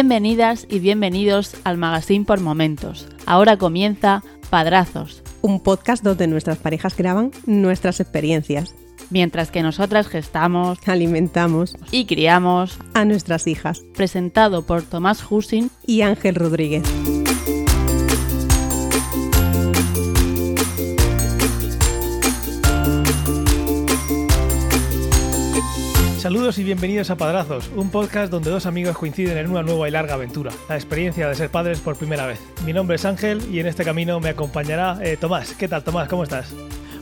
Bienvenidas y bienvenidos al Magazine por Momentos. Ahora comienza Padrazos, un podcast donde nuestras parejas graban nuestras experiencias. Mientras que nosotras gestamos, alimentamos y criamos a nuestras hijas. Presentado por Tomás Husin y Ángel Rodríguez. Saludos y bienvenidos a Padrazos, un podcast donde dos amigos coinciden en una nueva y larga aventura, la experiencia de ser padres por primera vez. Mi nombre es Ángel y en este camino me acompañará eh, Tomás. ¿Qué tal, Tomás? ¿Cómo estás?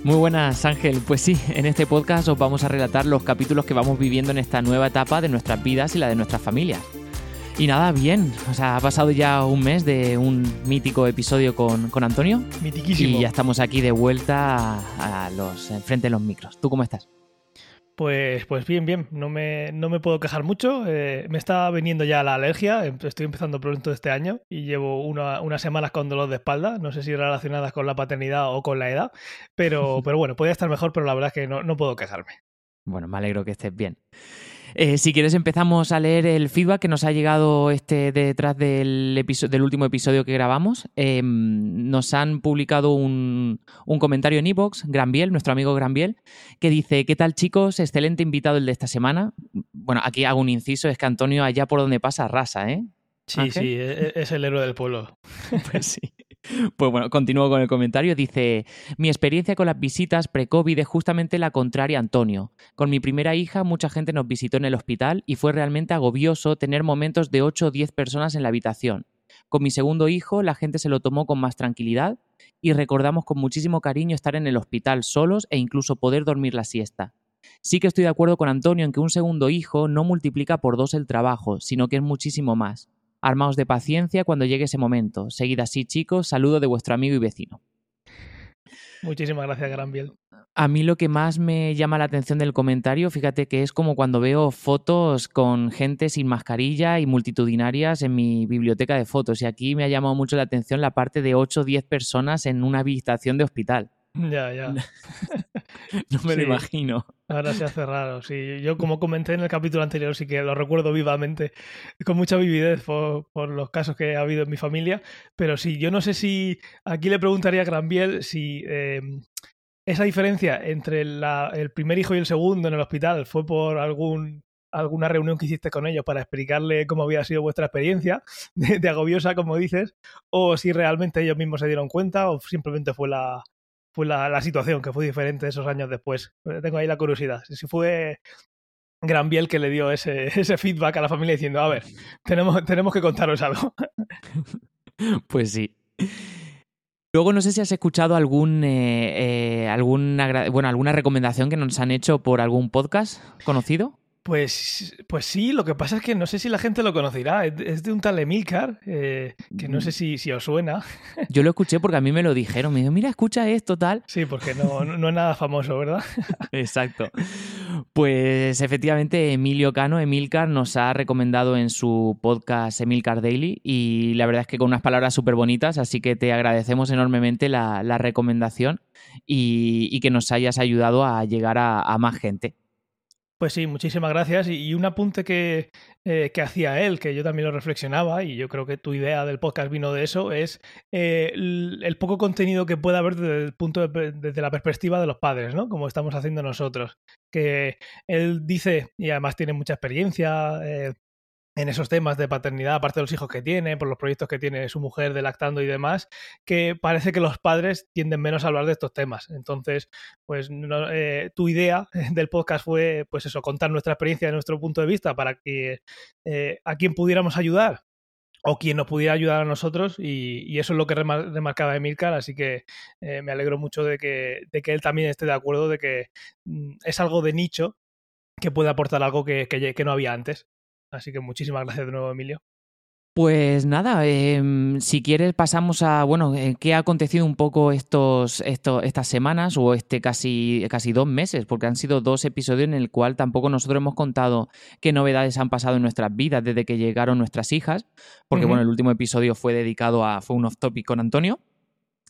Muy buenas, Ángel. Pues sí, en este podcast os vamos a relatar los capítulos que vamos viviendo en esta nueva etapa de nuestras vidas y la de nuestras familias. Y nada, bien. O sea, ha pasado ya un mes de un mítico episodio con, Antonio. Mitiquísimo. Y ya estamos aquí de vuelta a, los frente de los micros. ¿Tú cómo estás? Pues, pues bien, bien, no me, no me puedo quejar mucho. Eh, me está viniendo ya la alergia, em, estoy empezando pronto este año y llevo unas semanas con dolor de espalda, no sé si relacionadas con la paternidad o con la edad, pero, pero bueno, podría estar mejor, pero la verdad es que no, no puedo quejarme. Bueno, me alegro que estés bien. Eh, si quieres empezamos a leer el feedback que nos ha llegado este detrás del, del último episodio que grabamos. Em, nos han publicado un, comentario en iVoox, Granbiel, nuestro amigo Granbiel, que dice, ¿qué tal chicos? Excelente invitado el de esta semana. Bueno, aquí hago un inciso, es que Antonio allá por donde pasa rasa, ¿eh? Sí, sí, e, e, es el héroe del pueblo. pues sí. Pues bueno, continúo con el comentario. Dice, mi experiencia con las visitas pre-COVID es justamente la contraria, Antonio. Con mi primera hija mucha gente nos visitó en el hospital y fue realmente agobioso tener momentos de 8 o 10 personas en la habitación. Con mi segundo hijo la gente se lo tomó con más tranquilidad y recordamos con muchísimo cariño estar en el hospital solos e incluso poder dormir la siesta. Sí que estoy de acuerdo con Antonio en que un segundo hijo no multiplica por dos el trabajo, sino que es muchísimo más. Armaos de paciencia cuando llegue ese momento. Seguid así, chicos. Saludo de vuestro amigo y vecino. Muchísimas gracias, Granbiel. A mí lo que más me llama la atención del comentario, fíjate que es como cuando veo fotos con gente sin mascarilla y multitudinarias en mi biblioteca de fotos. Y aquí me ha llamado mucho la atención la parte de 8 o 10 personas en una habitación de hospital. Ya, ya. no me lo imagino. Ahora se hace raro, sí. Yo, como comenté en el capítulo anterior, sí que lo recuerdo vivamente, con mucha vividez por, los casos que ha habido en mi familia. Pero sí, yo no sé si. Aquí le preguntaría a Granbiel si eh, esa diferencia entre el primer hijo y el segundo en el hospital fue por algún alguna reunión que hiciste con ellos para explicarle cómo había sido vuestra experiencia de agobiosa, como dices, o si realmente ellos mismos se dieron cuenta o simplemente fue la, fue la, situación, que fue diferente esos años después. Tengo ahí la curiosidad. Si fue Gran Biel que le dio ese, ese feedback a la familia diciendo, a ver, tenemos, tenemos que contaros algo. pues sí. Luego no sé si has escuchado algún, eh, eh, alguna, bueno, alguna recomendación que nos han hecho por algún podcast conocido. Pues, pues sí, lo que pasa es que no sé si la gente lo conocerá. Es de un tal Emilcar, eh, que no sé si, si, os suena. Yo lo escuché porque a mí me lo dijeron. Me dijo, mira, escucha esto, tal. Sí, porque no, no es nada famoso, ¿verdad? Exacto. Pues efectivamente, Emilio Cano, Emilcar, nos ha recomendado en su podcast Emilcar Daily y la verdad es que con unas palabras súper bonitas, así que te agradecemos enormemente la, recomendación y, que nos hayas ayudado a llegar a más gente. Pues sí, muchísimas gracias. Y, un apunte que, eh, que, hacía él, que yo también lo reflexionaba, y yo creo que tu idea del podcast vino de eso, es eh, el, poco contenido que puede haber desde, el punto desde la perspectiva de los padres, ¿no? Como estamos haciendo nosotros. Que él dice, y además tiene mucha experiencia, eh, en esos temas de paternidad, aparte de los hijos que tiene, por los proyectos que tiene su mujer de lactando y demás, que parece que los padres tienden menos a hablar de estos temas. Entonces, pues eh, tu idea del podcast fue, pues eso, contar nuestra experiencia nuestro punto de vista para que eh, a quien pudiéramos ayudar o quien nos pudiera ayudar a nosotros y, eso es lo que remarcaba Emilcar, así que eh, me alegro mucho de que, de que él también esté de acuerdo de que mm, es algo de nicho que puede aportar algo que, que no había antes. Así que muchísimas gracias de nuevo, Emilio. Pues nada, em, si quieres pasamos a, bueno, eh, ¿qué ha acontecido un poco estos, estas semanas o este casi, casi dos meses? Porque han sido dos episodios en el cual tampoco nosotros hemos contado qué novedades han pasado en nuestras vidas desde que llegaron nuestras hijas, porque bueno, el último episodio fue dedicado a, fue un off-topic con Antonio.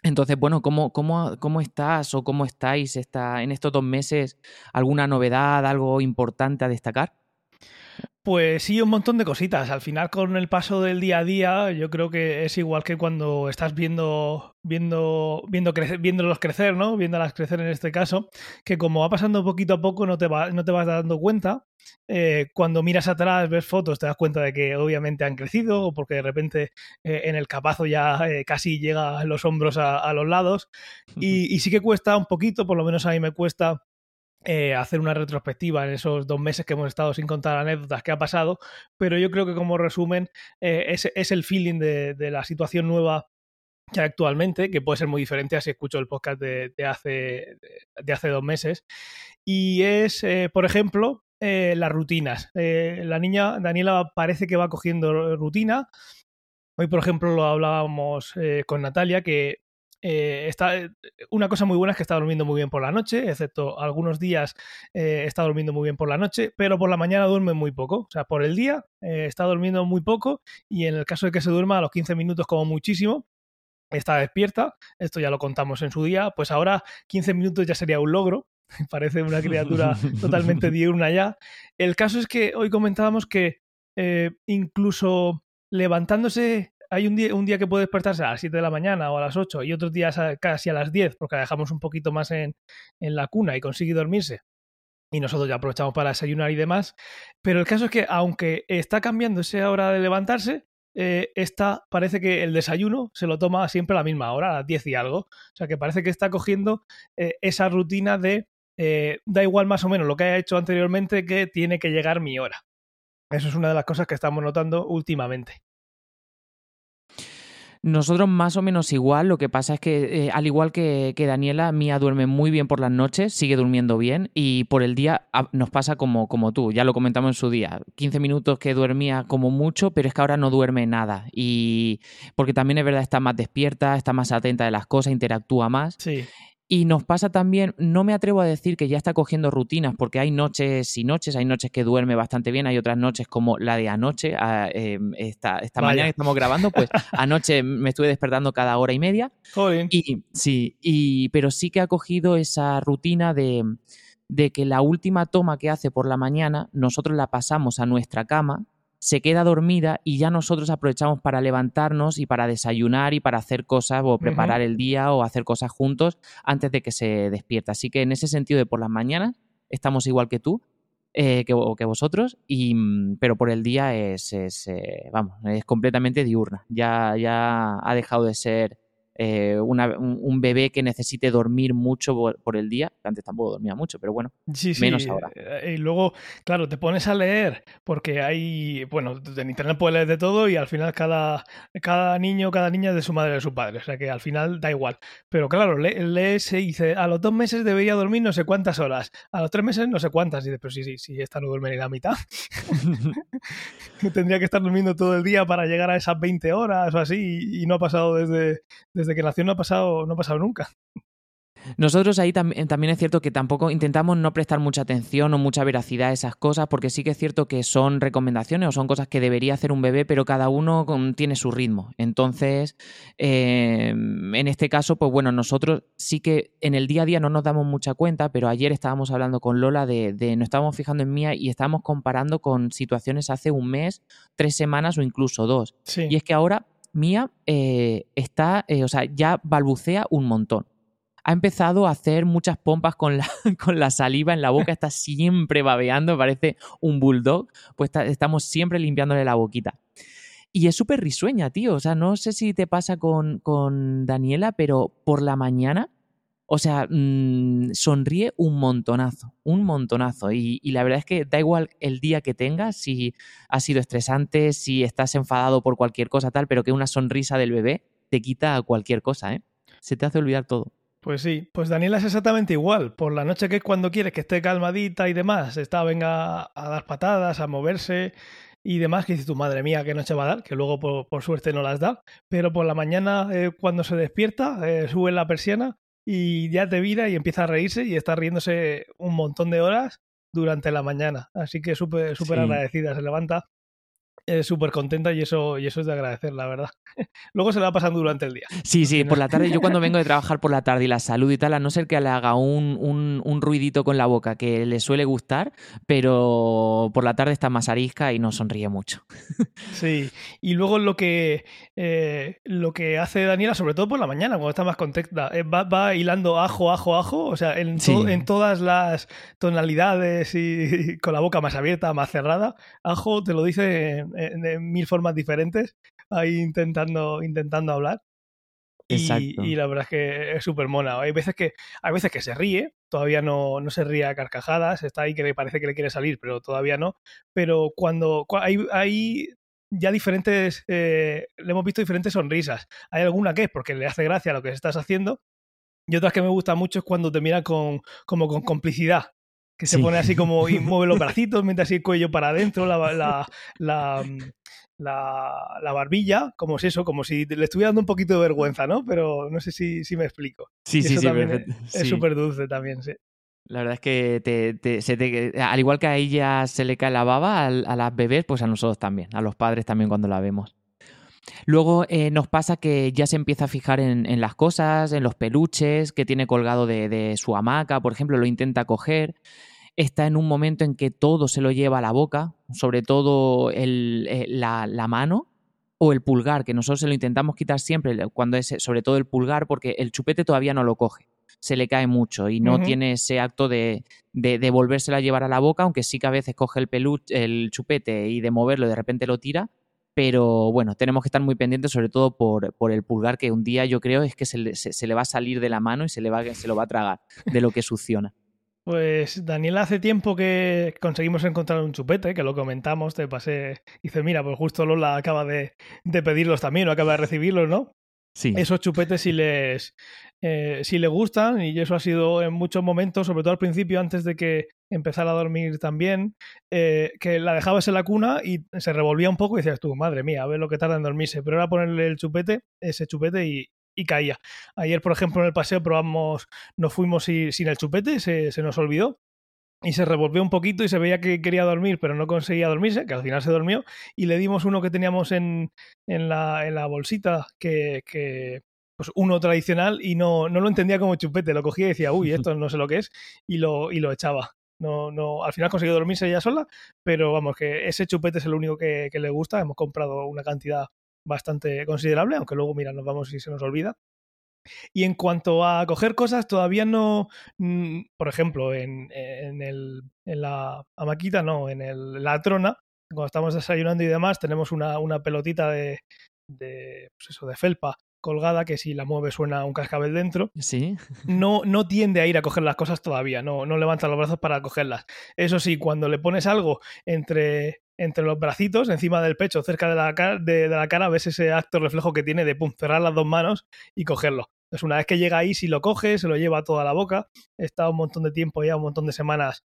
Entonces, bueno, ¿cómo, cómo, cómo estás o cómo estáis esta, en estos dos meses? ¿Alguna novedad, algo importante a destacar? Pues sí, un montón de cositas. Al final, con el paso del día a día, yo creo que es igual que cuando estás viendo, viendo, viendo crecer, viéndolos crecer, ¿no? Viéndolas crecer en este caso, que como va pasando poquito a poco, no te, va, no te vas dando cuenta. Eh, cuando miras atrás, ves fotos, te das cuenta de que obviamente han crecido, o porque de repente eh, en el capazo ya eh, casi llega los hombros a, a los lados. Y, y sí que cuesta un poquito, por lo menos a mí me cuesta eh, hacer una retrospectiva en esos dos meses que hemos estado sin contar anécdotas que ha pasado, pero yo creo que como resumen eh, es, es, el feeling de, de, la situación nueva que actualmente, que puede ser muy diferente a si escucho el podcast de, hace, de, hace dos meses, y es, eh, por ejemplo, las rutinas. La niña Daniela parece que va cogiendo rutina. Hoy, por ejemplo, lo hablábamos con Natalia, que eh, está, una cosa muy buena es que está durmiendo muy bien por la noche, excepto algunos días eh, está durmiendo muy bien por la noche, pero por la mañana duerme muy poco. O sea, por el día eh, está durmiendo muy poco y en el caso de que se duerma a los 15 minutos como muchísimo, está despierta. Esto ya lo contamos en su día, pues ahora 15 minutos ya sería un logro. Parece una criatura totalmente diurna ya. El caso es que hoy comentábamos que incluso levantándose hay un día, un día que puede despertarse a las 7 de la mañana o a las 8 y otros días casi a las 10 porque la dejamos un poquito más en, en la cuna y consigue dormirse. Y nosotros ya aprovechamos para desayunar y demás. Pero el caso es que, aunque está cambiando esa hora de levantarse, eh, parece que el desayuno se lo toma siempre a la misma hora, a las 10 y algo. O sea que parece que está cogiendo eh, esa rutina de eh, da igual más o menos lo que haya hecho anteriormente que tiene que llegar mi hora. Eso es una de las cosas que estamos notando últimamente. Nosotros más o menos igual, lo que pasa es que eh, al igual que, que, Daniela, Mía duerme muy bien por las noches, sigue durmiendo bien y por el día a, nos pasa como, como tú, ya lo comentamos en su día, 15 minutos que dormía como mucho, pero es que ahora no duerme nada y porque también es verdad está más despierta, está más atenta de las cosas, interactúa más. Sí. Y nos pasa también, no me atrevo a decir que ya está cogiendo rutinas, porque hay noches y noches, hay noches que duerme bastante bien, hay otras noches como la de anoche, eh, esta, esta mañana que estamos grabando, pues anoche me estuve despertando cada hora y media. Joder. Y sí, y, pero sí que ha cogido esa rutina de, de que la última toma que hace por la mañana, nosotros la pasamos a nuestra cama, se queda dormida y ya nosotros aprovechamos para levantarnos y para desayunar y para hacer cosas o preparar uh -huh. el día o hacer cosas juntos antes de que se despierta. Así que en ese sentido de por las mañanas estamos igual que tú, eh, que, que, vosotros, y, pero por el día es, es eh, vamos, es completamente diurna. Ya, ya ha dejado de ser eh, una, un, un, bebé que necesite dormir mucho por, por, el día, antes tampoco dormía mucho, pero bueno, sí, sí. menos ahora. Y luego, claro, te pones a leer, porque hay, bueno, en internet puedes leer de todo y al final cada, cada niño, cada niña es de su madre o de su padre, o sea que al final da igual. Pero claro, le, lees y dice, a los dos meses debería dormir no sé cuántas horas, a los tres meses no sé cuántas, y dices, pero sí, sí, sí, esta no duerme ni la mitad. Tendría que estar durmiendo todo el día para llegar a esas 20 horas o así, y, y no ha pasado desde, desde que nació no ha pasado, no ha pasado nunca. Nosotros ahí tam también es cierto que tampoco intentamos no prestar mucha atención o mucha veracidad a esas cosas, porque sí que es cierto que son recomendaciones o son cosas que debería hacer un bebé, pero cada uno tiene su ritmo. Entonces, eh, en este caso, pues bueno, nosotros sí que en el día a día no nos damos mucha cuenta, pero ayer estábamos hablando con Lola de, de nos estábamos fijando en Mía y estábamos comparando con situaciones hace un mes, tres semanas o incluso dos. Sí. Y es que ahora Mía eh, está, eh, o sea, ya balbucea un montón ha empezado a hacer muchas pompas con la, con la saliva en la boca, está siempre babeando, parece un bulldog, pues está, estamos siempre limpiándole la boquita. Y es súper risueña, tío, o sea, no sé si te pasa con, con Daniela, pero por la mañana, o sea, mmm, sonríe un montonazo, un montonazo. Y, la verdad es que da igual el día que tengas, si ha sido estresante, si estás enfadado por cualquier cosa tal, pero que una sonrisa del bebé te quita cualquier cosa, ¿eh? Se te hace olvidar todo. Pues sí, pues Daniela es exactamente igual. Por la noche que es cuando quieres que esté calmadita y demás, está venga a dar patadas, a moverse y demás, que dices tu madre mía, qué noche va a dar, que luego por, por suerte no las da. Pero por la mañana, eh, cuando se despierta, eh, sube la persiana y ya te vira y empieza a reírse y está riéndose un montón de horas durante la mañana. Así que súper súper sí. agradecida. Se levanta súper contenta y eso, y eso es de agradecer, la verdad. Luego se la va pasando durante el día. Sí, sí, por la tarde, yo cuando vengo de trabajar por la tarde y la salud y tal, a no ser que le haga un, un, un ruidito con la boca que le suele gustar, pero por la tarde está más arisca y no sonríe mucho. Sí, y luego lo que, eh, lo que hace Daniela, sobre todo por la mañana, cuando está más contenta, eh, va, va, hilando ajo, ajo, ajo, o sea, en, to, sí. en todas las tonalidades y, y, con la boca más abierta, más cerrada, ajo te lo dice en mil formas diferentes, ahí intentando, intentando hablar. Y, y, la verdad es que es súper mona. Hay veces que, hay veces que se ríe, todavía no, no se ríe a carcajadas, está ahí que le parece que le quiere salir, pero todavía no. Pero cuando hay, hay ya diferentes, eh, le hemos visto diferentes sonrisas. Hay alguna que es porque le hace gracia lo que estás haciendo y otras que me gusta mucho es cuando te mira con, como con complicidad. Que se pone así como y mueve los bracitos, mete así el cuello para adentro, la, la, la, la, la, barbilla, como si eso, como si le estuviera dando un poquito de vergüenza, ¿no? Pero no sé si, si me explico. Sí, sí, sí. Es súper dulce también, sí. La verdad es que te, te, se te, al igual que a ella se le cae la baba, a, a, las bebés, pues a nosotros también, a los padres también cuando la vemos. Luego eh, nos pasa que ya se empieza a fijar en, en, las cosas, en los peluches que tiene colgado de, de su hamaca, por ejemplo, lo intenta coger está en un momento en que todo se lo lleva a la boca, sobre todo el, eh, la, la, mano o el pulgar, que nosotros se lo intentamos quitar siempre, cuando es sobre todo el pulgar, porque el chupete todavía no lo coge, se le cae mucho y no uh -huh. tiene ese acto de, de, de volvérselo a llevar a la boca, aunque sí que a veces coge el, peluche, el chupete y de moverlo de repente lo tira. Pero bueno, tenemos que estar muy pendientes, sobre todo por, por el pulgar, que un día yo creo es que se le, se, le va a salir de la mano y se, le va, se lo va a tragar de lo que succiona. Pues Daniela hace tiempo que conseguimos encontrar un chupete, que lo comentamos, te pasé, dice, mira, pues justo Lola acaba de, de pedirlos también, o acaba de recibirlos, ¿no? Sí. Esos chupetes si les, eh, si le gustan, y eso ha sido en muchos momentos, sobre todo al principio, antes de que empezara a dormir también, eh, que la dejabas en la cuna y se revolvía un poco y decías tú, madre mía, a ver lo que tarda en dormirse, pero era ponerle el chupete, ese chupete y, y caía. Ayer, por ejemplo, en el paseo probamos, nos fuimos sin el chupete, se, se, nos olvidó. Y se revolvió un poquito y se veía que quería dormir, pero no conseguía dormirse, que al final se durmió. Y le dimos uno que teníamos en, en, la, en la bolsita, que, que, pues uno tradicional, y no, no lo entendía como chupete. Lo cogía y decía, uy, esto no sé lo que es, y lo, y lo echaba. No, no, al final consiguió dormirse ella sola, pero vamos, que ese chupete es el único que, que le gusta. Hemos comprado una cantidad bastante considerable, aunque luego, mira, nos vamos y se nos olvida. Y en cuanto a coger cosas, todavía no, mm, por ejemplo, en, en, el, en la amaquita, no, en el, la trona, cuando estamos desayunando y demás, tenemos una, una pelotita de, de, pues eso, de felpa colgada que si la mueve suena un cascabel dentro. Sí. No, no tiende a ir a coger las cosas todavía, no, no levanta los brazos para cogerlas. Eso sí, cuando le pones algo entre, entre los bracitos, encima del pecho, cerca de la, cara, de, de la cara, ves ese acto reflejo que tiene de pum, cerrar las dos manos y cogerlo. Entonces, una vez que llega ahí, si lo coge, se lo lleva toda la boca. Está un montón de tiempo ya, un montón de semanas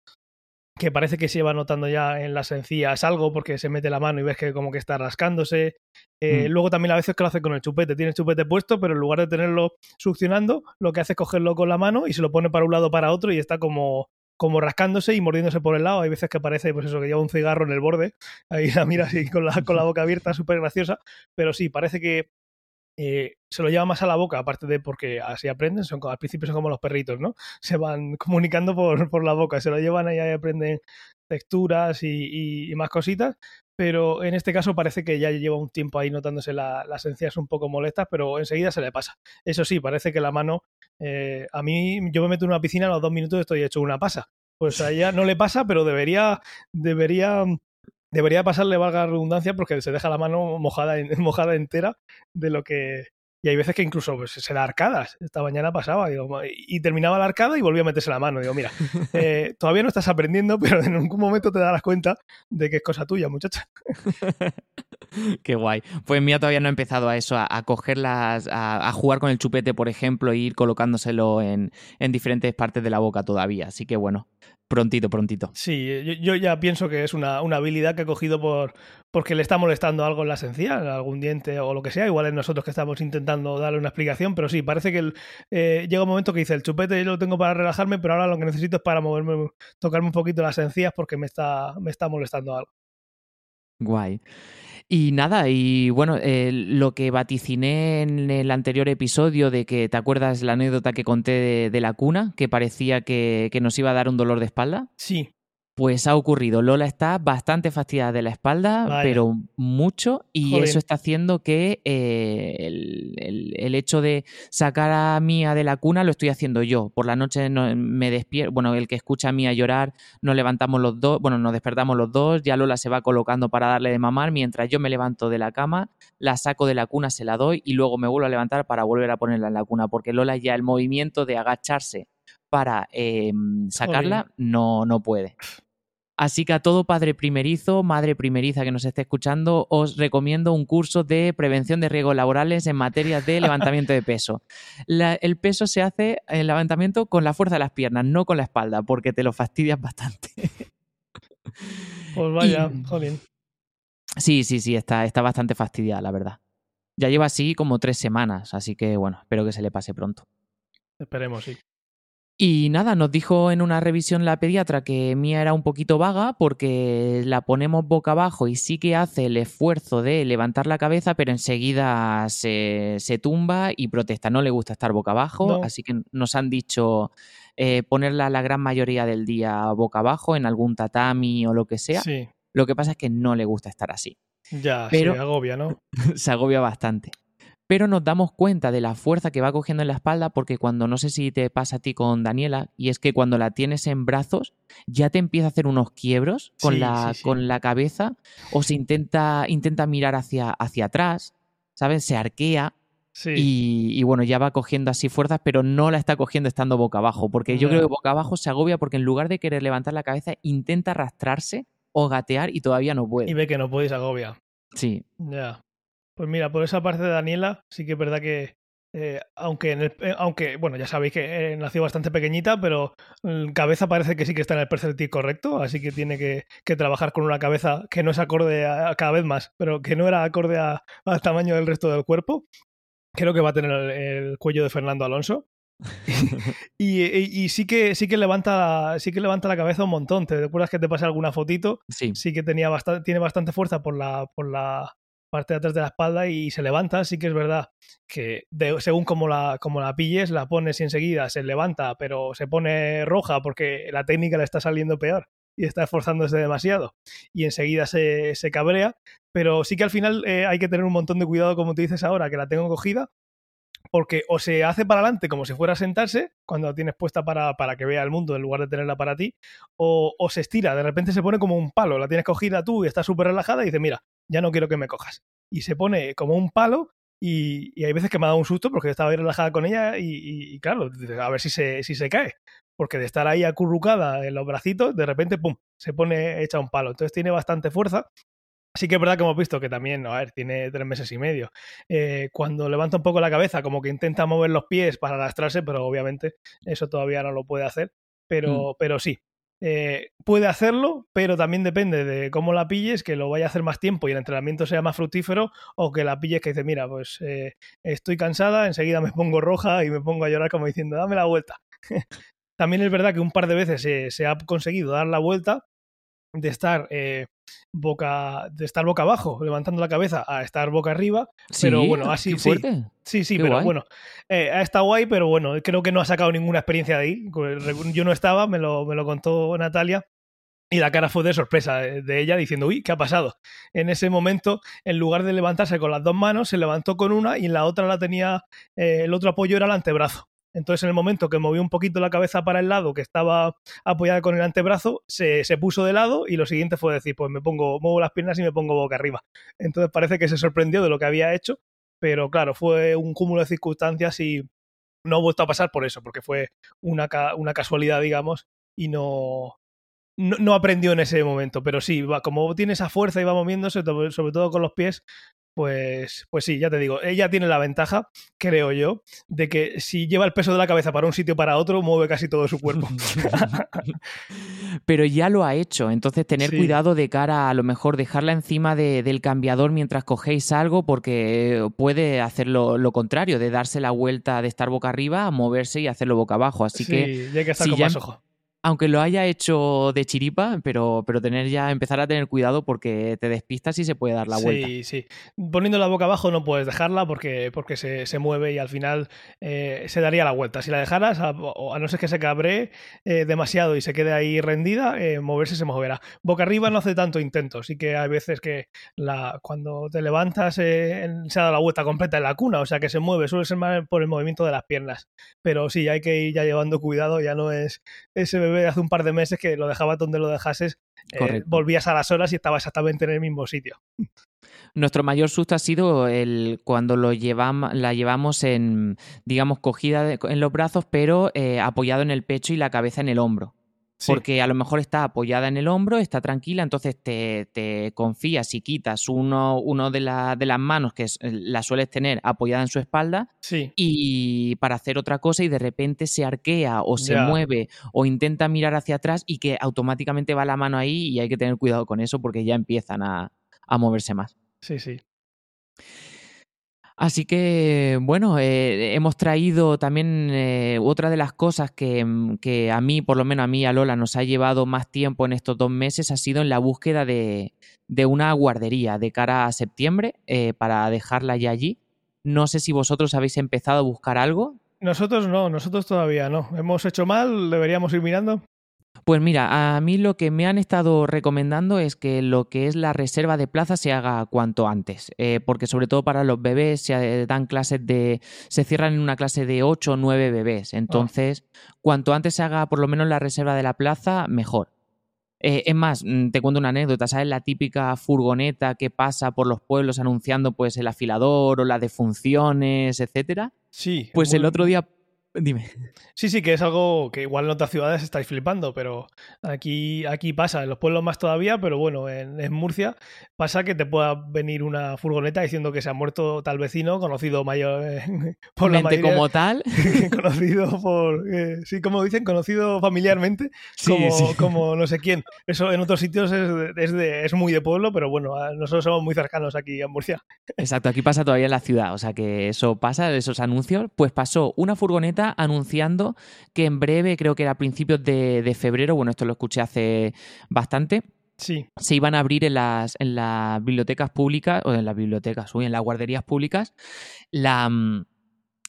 que parece que se lleva notando ya en las encías algo porque se mete la mano y ves que como que está rascándose. Eh, mm. Luego también a veces que lo hace con el chupete. Tiene el chupete puesto, pero en lugar de tenerlo succionando, lo que hace es cogerlo con la mano y se lo pone para un lado para otro y está como, como rascándose y mordiéndose por el lado. Hay veces que parece, pues eso, que lleva un cigarro en el borde. Ahí la mira así con la, con la boca abierta, súper graciosa. Pero sí, parece que eh, se lo lleva más a la boca, aparte de porque así aprenden, son, al principio son como los perritos, ¿no? Se van comunicando por, por la boca, se lo llevan ahí y aprenden texturas y, más cositas, pero en este caso parece que ya lleva un tiempo ahí notándose la, las encías un poco molestas, pero enseguida se le pasa. Eso sí, parece que la mano, eh, a mí yo me meto en una piscina a los dos minutos estoy hecho una pasa. Pues a ella no le pasa, pero debería, debería debería pasarle, valga la redundancia, porque se deja la mano mojada, mojada entera de lo que... Y hay veces que incluso pues, se da arcadas. Esta mañana pasaba digo, y terminaba la arcada y volvía a meterse la mano. Digo, mira, eh, todavía no estás aprendiendo, pero en algún momento te darás cuenta de que es cosa tuya, muchacha. Qué guay. Pues mía todavía no ha empezado a eso, a, a cogerlas, a, a, jugar con el chupete, por ejemplo, e ir colocándoselo en, en diferentes partes de la boca todavía. Así que bueno, prontito, prontito. Sí, yo, yo, ya pienso que es una, una habilidad que ha cogido por porque le está molestando algo en la esencia, algún diente o lo que sea. Igual es nosotros que estamos intentando darle una explicación, pero sí, parece que eh, llega un momento que dice el chupete yo lo tengo para relajarme, pero ahora lo que necesito es para moverme, tocarme un poquito las encías porque me está, me está molestando algo. Guay. Y nada, y bueno, lo que vaticiné en el anterior episodio de que, ¿te acuerdas la anécdota que conté de, de la cuna? Que parecía que, que nos iba a dar un dolor de espalda. Sí, Pues ha ocurrido. Lola está bastante fastidiada de la espalda, Vaya. pero mucho, y eso está haciendo que eh, el, el- el hecho de sacar a Mía de la cuna lo estoy haciendo yo. Por la noche no- me despierto, bueno, el que escucha a Mía llorar, nos levantamos los dos, bueno, nos despertamos los dos, ya Lola se va colocando para darle de mamar, mientras yo me levanto de la cama, la saco de la cuna, se la doy y luego me vuelvo a levantar para volver a ponerla en la cuna, porque Lola ya el movimiento de agacharse para eh, sacarla no, no puede. Así que a todo padre primerizo, madre primeriza que nos esté escuchando, os recomiendo un curso de prevención de riesgos laborales en materia de levantamiento de peso. La- el peso se hace, el levantamiento, con la fuerza de las piernas, no con la espalda, porque te lo fastidias bastante. pues vaya, Y- jolín. Sí, sí, sí, está, está bastante fastidiada, la verdad. Ya lleva así como tres semanas, así que bueno, espero que se le pase pronto. Esperemos, sí. Y nada, nos dijo en una revisión la pediatra que Mía era un poquito vaga porque la ponemos boca abajo y sí que hace el esfuerzo de levantar la cabeza, pero enseguida se, se tumba y protesta. No le gusta estar boca abajo, No. así que nos han dicho eh, ponerla la gran mayoría del día boca abajo en algún tatami o lo que sea. Sí, Lo que pasa es que no le gusta estar así. ya, Pero- se agobia, ¿no? se agobia bastante. Pero nos damos cuenta de la fuerza que va cogiendo en la espalda porque cuando no sé si te pasa a ti con Daniela, y es que cuando la tienes en brazos ya te empieza a hacer unos quiebros con, Sí, la, sí, sí. con la cabeza o se intenta, intenta mirar hacia, hacia atrás, ¿sabes? Se arquea Sí. y, y bueno, ya va cogiendo así fuerzas, pero no la está cogiendo estando boca abajo, porque yo creo que boca abajo se agobia porque en lugar de querer levantar la cabeza intenta arrastrarse o gatear y todavía no puede. Y ve que no podéis agobia. Sí, Ya. Pues mira, por esa parte de Daniela, sí que es verdad que. eh, aunque, en el- eh, aunque, bueno, ya sabéis que eh, nació bastante pequeñita, pero mm, cabeza parece que sí que está en el percentil correcto, así que tiene que, que trabajar con una cabeza que no es acorde a, a cada vez más, pero que no era acorde a- al tamaño del resto del cuerpo. Creo que va a tener el, el cuello de Fernando Alonso. y, y- y sí que sí que levanta sí que levanta la cabeza un montón. ¿Te recuerdas que te pasé alguna fotito? sí. sí que tenía bastante, tiene bastante fuerza por la, por la parte de atrás de la espalda y se levanta. Sí que es verdad que de- según como la, como la pilles, la pones y enseguida se levanta, pero se pone roja porque la técnica le está saliendo peor y está esforzándose demasiado y enseguida se, se cabrea. Pero sí que al final eh, hay que tener un montón de cuidado, como te dices ahora, que la tengo cogida. Porque o se hace para adelante como si fuera a sentarse, cuando la tienes puesta para, para que vea el mundo en lugar de tenerla para ti, o, o se estira, de repente se pone como un palo, la tienes cogida tú y está súper relajada y dice, mira, ya no quiero que me cojas. Y se pone como un palo y, y hay veces que me ha dado un susto porque estaba ahí relajada con ella y, y- y claro, a ver si se, si se cae. Porque de estar ahí acurrucada en los bracitos, de repente, ¡pum!, se pone hecha un palo. Entonces tiene bastante fuerza. Sí que es verdad que hemos visto que también, a ver, tiene tres meses y medio. Eh, cuando levanta un poco la cabeza, como que intenta mover los pies para arrastrarse, pero obviamente eso todavía no lo puede hacer. Pero, pero sí, eh, puede hacerlo, pero también depende de cómo la pilles, que lo vaya a hacer más tiempo y el entrenamiento sea más fructífero, o que la pilles que dice, mira, pues eh, estoy cansada, enseguida me pongo roja y me pongo a llorar como diciendo, dame la vuelta. también es verdad que un par de veces se, se ha conseguido dar la vuelta de estar eh, boca de estar boca abajo levantando la cabeza a estar boca arriba pero Sí, bueno, así- qué sí. Sí, sí, Qué pero guay. bueno, eh, ha estado guay, pero bueno, creo que no ha sacado ninguna experiencia de ahí. Yo no estaba, me lo, me lo contó Natalia. Y la cara fue de sorpresa de, de ella diciendo, uy, ¿qué ha pasado? En ese momento, en lugar de levantarse con las dos manos, se levantó con una y en la otra la tenía, eh, el otro apoyo era el antebrazo. Entonces, en el momento que movió un poquito la cabeza para el lado, que estaba apoyada con el antebrazo, se, se puso de lado y lo siguiente fue decir, pues me pongo, muevo las piernas y me pongo boca arriba. Entonces parece que se sorprendió de lo que había hecho pero claro, fue un cúmulo de circunstancias y no ha vuelto a pasar por eso, porque fue una, una casualidad, digamos, y no, no, no aprendió en ese momento. Pero sí, va, como tiene esa fuerza y va moviéndose, sobre todo con los pies, pues, pues sí, ya te digo, ella tiene la ventaja, creo yo, de que si lleva el peso de la cabeza para un sitio para otro, mueve casi todo su cuerpo. Pero ya lo ha hecho, entonces tener Sí. cuidado de cara a, a lo mejor dejarla encima de- del cambiador mientras cogéis algo porque puede hacer lo, contrario, de darse la vuelta de estar boca arriba a moverse y hacerlo boca abajo. Así sí, que ya hay que estar si con ya más ojo. Aunque lo haya hecho de chiripa, pero, pero tener ya, empezar a tener cuidado porque te despistas y se puede dar la vuelta. Sí, sí. Poniendo la boca abajo no puedes dejarla porque, porque se, se mueve y al final eh, se daría la vuelta. Si la dejaras, a, a no ser que se cabre eh, demasiado y se quede ahí rendida, eh, moverse se moverá. Boca arriba no hace tanto intento. Sí que hay veces que la, cuando te levantas se ha dado la vuelta completa en la cuna, o sea que se mueve, suele ser más por el movimiento de las piernas. Pero sí, hay que ir ya llevando cuidado, ya no es ese bebé de hace un par de meses que lo dejaba donde lo dejases, eh, volvías a las horas y estaba exactamente en el mismo sitio. Nuestro mayor susto ha sido el cuando lo llevamos, la llevamos en, digamos, cogida en los brazos, pero eh, apoyado en el pecho y la cabeza en el hombro. Porque a lo mejor está apoyada en el hombro, está tranquila, entonces te, te confías y quitas uno, uno de, la, de, las manos que la sueles tener apoyada en su espalda y para hacer otra cosa y de repente se arquea o se mueve o intenta mirar hacia atrás y que automáticamente va la mano ahí y hay que tener cuidado con eso porque ya empiezan a, a moverse más. Sí, sí. Así que, bueno, eh, hemos traído también eh, otra de las cosas mm, que, a mí, por lo menos a mí, a Lola, nos ha llevado más tiempo en estos dos meses, ha sido en la búsqueda de, una guardería de cara a septiembre eh, para dejarla ya allí. No sé si vosotros habéis empezado a buscar algo. Nosotros no, nosotros todavía no. Hemos hecho mal, deberíamos ir mirando. Pues mira, a mí lo que me han estado recomendando es que lo que es la reserva de plaza se haga cuanto antes, eh, porque sobre todo para los bebés se dan clases de, se cierran en una clase de 8 o 9 bebés, entonces cuanto antes se haga por lo menos la reserva de la plaza, mejor. Eh, es más, mm, te cuento una anécdota, ¿sabes? La típica furgoneta que pasa por los pueblos anunciando pues el afilador o las defunciones, etcétera. Sí. Pues el otro día Dime. Sí, sí, que es algo que igual en otras ciudades estáis flipando, pero aquí, aquí pasa, en los pueblos más todavía, pero bueno, en, Murcia pasa que te pueda venir una furgoneta diciendo que se ha muerto tal vecino, conocido mayor por la mayoría, como tal. conocido por, eh, sí, como dicen, conocido familiarmente, como, como no sé quién. Eso en otros sitios es, es, es muy de pueblo, pero bueno, nosotros somos muy cercanos aquí en Murcia. Exacto, aquí pasa todavía en la ciudad, o sea que eso pasa, esos anuncios, pues pasó una furgoneta anunciando que en breve, creo que era a principios de, febrero, bueno, esto lo escuché hace bastante, Sí. Se iban a abrir en las, en las bibliotecas públicas, o en las bibliotecas, o en las guarderías públicas, la, mm,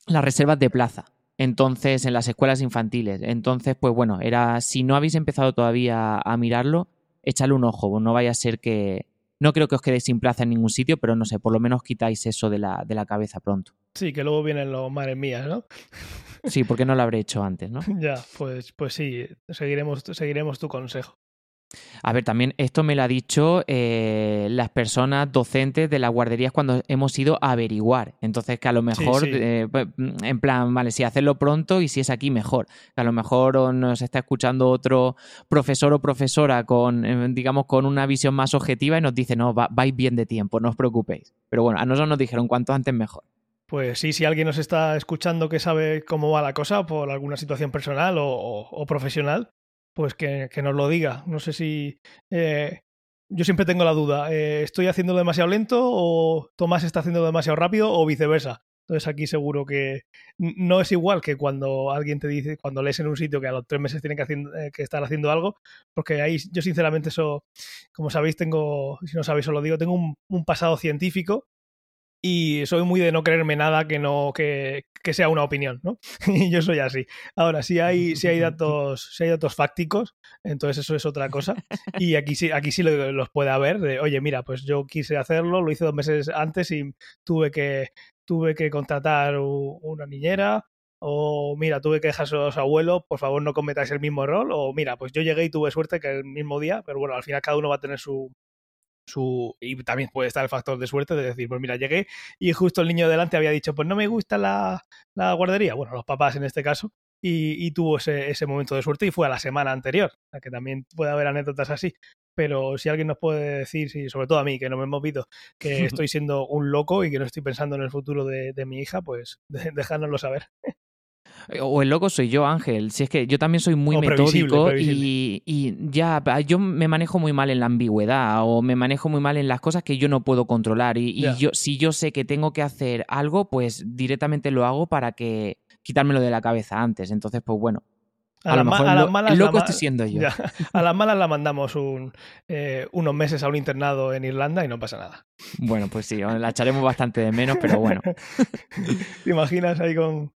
las reservas de plaza. Entonces, en las escuelas infantiles. Entonces, pues bueno, era. Si no habéis empezado todavía a mirarlo, échale un ojo. No vaya a ser que. No creo que os quedéis sin plaza en ningún sitio, pero no sé, por lo menos quitáis eso de la, de la cabeza pronto. Sí, que luego vienen los madres mías, ¿no? Sí, porque no lo habré hecho antes, ¿no? ya, pues, pues sí, seguiremos, seguiremos tu consejo. A ver, también esto me lo ha dicho eh, las personas docentes de las guarderías cuando hemos ido a averiguar. Entonces, que a lo mejor, eh, pues, en plan, vale, si hacerlo pronto y si es aquí, mejor. Que a lo mejor nos está escuchando otro profesor o profesora con, eh, digamos, con una visión más objetiva y nos dice, no, vais bien de tiempo, no os preocupéis. Pero bueno, a nosotros nos dijeron cuanto antes mejor. Pues sí, si alguien nos está escuchando que sabe cómo va la cosa por alguna situación personal o, profesional, pues que, nos lo diga. No sé si... Eh, yo siempre tengo la duda, eh, ¿estoy haciendo demasiado lento o Tomás está haciendo demasiado rápido o viceversa? Entonces aquí seguro que no es igual que cuando alguien te dice, cuando lees en un sitio que a los tres meses tiene que, eh, que, estar haciendo algo, porque ahí yo sinceramente eso, como sabéis, tengo, si no sabéis os lo digo, tengo un pasado científico y soy muy de no creerme nada que no que, que sea una opinión, ¿no? y yo soy así. Ahora, si hay, si hay datos, si hay datos fácticos, entonces eso es otra cosa. Y aquí sí, aquí sí los puede haber, de oye, mira, pues yo quise hacerlo, lo hice dos meses antes y tuve que, tuve que contratar una niñera, o mira, tuve que dejar a su abuelo, por favor no cometáis el mismo error, o mira, pues yo llegué y tuve suerte que el mismo día, pero bueno, al final cada uno va a tener su, su y también puede estar el factor de suerte de decir, pues mira, llegué y justo el niño delante había dicho, pues no me gusta la, la guardería, bueno, los papás en este caso, y, y tuvo ese, ese, momento de suerte y fue a la semana anterior, o sea que también puede haber anécdotas así, pero si alguien nos puede decir, sí, sobre todo a mí, que no me hemos visto, que estoy siendo un loco y que no estoy pensando en el futuro de, de mi hija, pues dejárnoslo saber. Eh, o el loco soy yo, Ángel. Si es que yo también soy muy metódico Y, ya, yo me manejo muy mal en la ambigüedad o me manejo muy mal en las cosas que yo no puedo controlar. Y, yo, si yo sé que tengo que hacer algo, pues directamente lo hago para que quitármelo de la cabeza antes. Entonces, pues bueno. A, lo mejor el loco estoy siendo yo. a las malas la mandamos un, eh, unos meses a un internado en Irlanda y no pasa nada. Bueno, pues sí, la echaremos bastante de menos, pero bueno. ¿Te imaginas ahí con,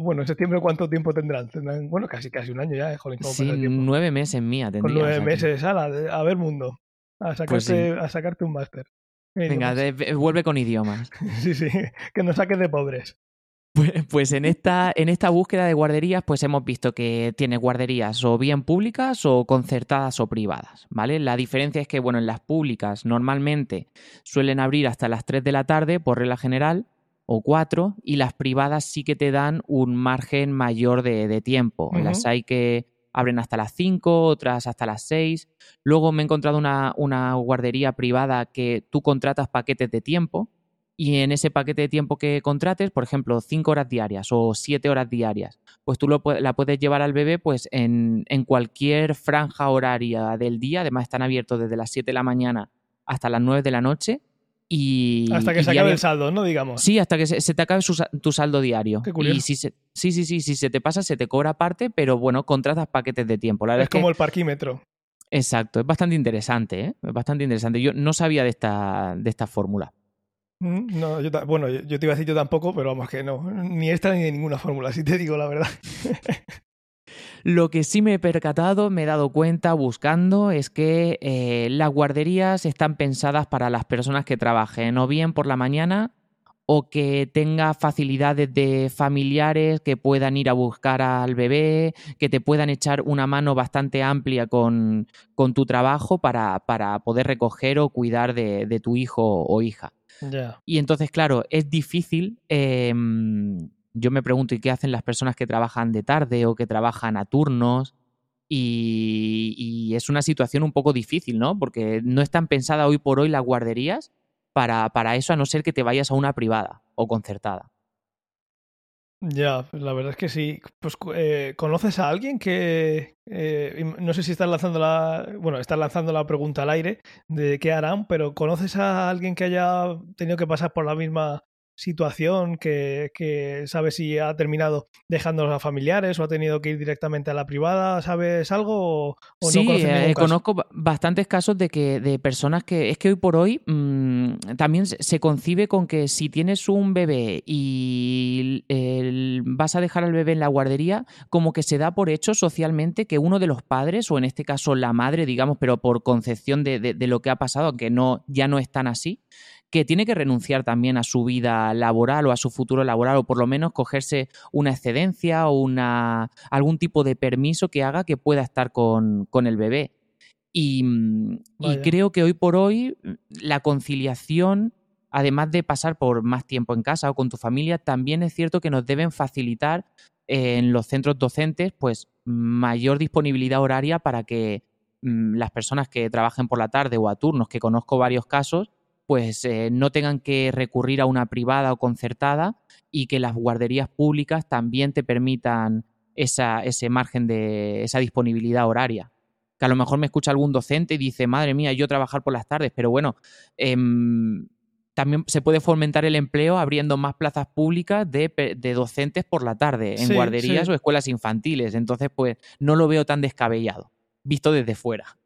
bueno, en septiembre cuánto tiempo tendrán? bueno, casi casi un año ya, ¿eh? sí, nueve meses mía tendría. Con nueve meses, a ver mundo, a pues sacarte, a sacarte un máster. Venga, vuelve con idiomas. sí, sí, que nos saques de pobres. Pues, pues, en, esta, en esta búsqueda de guarderías, pues hemos visto que tiene guarderías o bien públicas o concertadas o privadas, ¿vale? La diferencia es que, bueno, en las públicas normalmente suelen abrir hasta las 3 de la tarde, por regla general, o 4, y las privadas sí que te dan un margen mayor de, tiempo. Las hay que abren hasta las 5, otras hasta las 6. Luego me he encontrado una, una guardería privada que tú contratas paquetes de tiempo, y en ese paquete de tiempo que contrates, por ejemplo, 5 horas diarias o 7 horas diarias, pues tú lo, la puedes llevar al bebé pues en, en, cualquier franja horaria del día, además están abiertos desde las 7 de la mañana hasta las 9 de la noche. Y, hasta que se acabe el saldo, ¿no? Digamos. Sí, hasta que se, te acabe tu saldo diario. Qué curioso. Y si sí, sí, sí, si se te pasa, se te cobra aparte, pero bueno, contratas paquetes de tiempo. es, como el parquímetro. Exacto, es bastante interesante, ¿eh? Es bastante interesante. Yo no sabía de esta, de esta fórmula. Mm, no, yo, bueno, yo te iba a decir yo tampoco, pero vamos que no, ni esta ni de ninguna fórmula, si te digo la verdad. Lo que sí me he percatado, me he dado cuenta buscando, es que eh, las guarderías están pensadas para las personas que trabajen o bien por la mañana o que tenga facilidades de familiares que puedan ir a buscar al bebé, que te puedan echar una mano bastante amplia con, con tu trabajo para, para, poder recoger o cuidar de, de tu hijo o hija. Y entonces, claro, es difícil. Em, yo me pregunto, ¿y qué hacen las personas que trabajan de tarde o que trabajan a turnos? Y, es una situación un poco difícil, ¿no? Porque no están pensadas hoy por hoy las guarderías para, para eso, a no ser que te vayas a una privada o concertada. Ya, pues la verdad es que sí. Pues eh, ¿conoces a alguien que eh, no sé si estás lanzando la bueno, estás lanzando la pregunta al aire de qué harán, pero ¿conoces a alguien que haya tenido que pasar por la misma situación que, que sabe si ha terminado dejando a familiares o ha tenido que ir directamente a la privada? ¿Sabes algo o, sí, no eh, conozco bastantes casos de que de personas que es que hoy por hoy mm, también se concibe con que si tienes un bebé y vas a dejar al bebé en la guardería, como que se da por hecho socialmente que uno de los padres, o en este caso la madre, digamos, pero por concepción de, de, de lo que ha pasado, aunque no, ya no es tan así, que tiene que renunciar también a su vida laboral o a su futuro laboral o por lo menos cogerse una excedencia o una, algún tipo de permiso que haga que pueda estar con, el bebé. Y, mm, y, creo que hoy por hoy mm, la conciliación, además de pasar por más tiempo en casa o con tu familia, también es cierto que nos deben facilitar en los centros docentes pues mayor disponibilidad horaria para que mm, las personas que trabajen por la tarde o a turnos, que conozco varios casos, pues eh, no tengan que recurrir a una privada o concertada y que las guarderías públicas también te permitan esa, ese margen de esa disponibilidad horaria. Que a lo mejor me escucha algún docente y dice, madre mía, yo trabajar por las tardes, pero bueno, em, también se puede fomentar el empleo abriendo más plazas públicas de, docentes por la tarde en guarderías o escuelas infantiles. Entonces, pues no lo veo tan descabellado, visto desde fuera.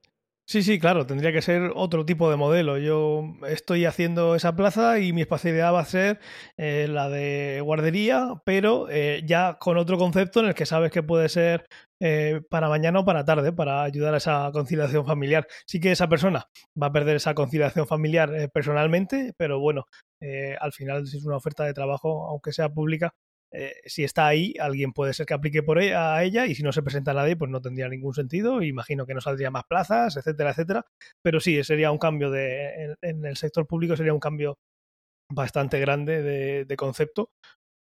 Sí, sí, claro, tendría que ser otro tipo de modelo. Yo estoy haciendo esa plaza y mi especialidad va a ser eh, la de guardería, pero eh, ya con otro concepto en el que sabes que puede ser eh, para mañana o para tarde, para ayudar a esa conciliación familiar. Sí que esa persona va a perder esa conciliación familiar personalmente, pero bueno, al final si es una oferta de trabajo, aunque sea pública, eh, si está ahí, alguien puede ser que aplique por e, a ella y si no se presenta nadie, pues no tendría ningún sentido. Imagino que no saldría más plazas, etcétera, etcétera. Pero sí, sería un cambio de, en, el sector público, sería un cambio bastante grande de concepto,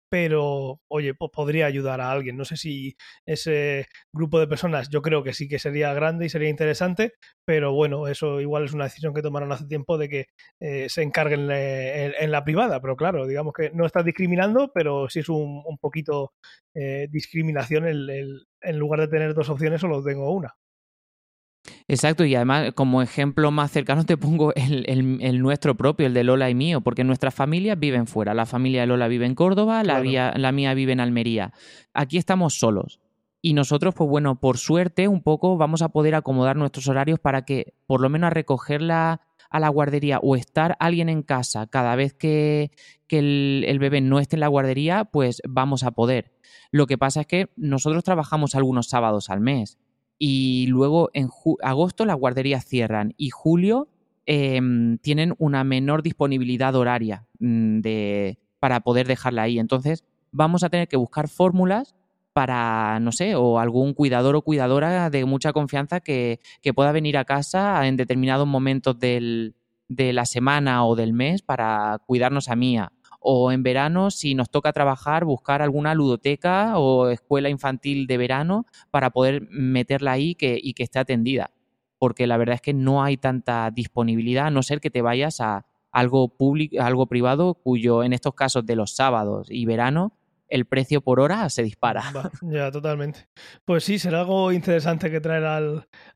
pero oye, podría ayudar a alguien. No sé si ese grupo de personas, yo creo que sí que sería grande y sería interesante, pero bueno, eso igual es una decisión que tomaron hace tiempo de que eh, se encarguen en, la privada, pero claro, digamos que no está discriminando, pero sí es un, poquito eh, discriminación el, en lugar de tener dos opciones solo tengo una. Exacto, y además como ejemplo más cercano te pongo el, nuestro propio, el de Lola y mío, porque nuestras familias viven fuera. La familia de Lola vive en Córdoba, la, la mía vive en Almería. Aquí estamos solos. Y nosotros, pues bueno, por suerte, un poco vamos a poder acomodar nuestros horarios para que por lo menos a recogerla a la guardería o estar alguien en casa cada vez que, el, bebé no esté en la guardería, pues vamos a poder. Lo que pasa es que nosotros trabajamos algunos sábados al mes y luego en agosto las guarderías cierran y julio em, tienen una menor disponibilidad horaria mm, de, para poder dejarla ahí. Entonces vamos a tener que buscar fórmulas para, no sé, o algún cuidador o cuidadora de mucha confianza que, pueda venir a casa en determinados momentos de la semana o del mes para cuidarnos a Mía. O en verano, si nos toca trabajar, buscar alguna ludoteca o escuela infantil de verano para poder meterla ahí y que esté atendida. Porque la verdad es que no hay tanta disponibilidad, a no ser que te vayas a algo público, algo privado, cuyo en estos casos de los sábados y verano el precio por hora se dispara. ya, totalmente. Pues sí, será algo interesante que traer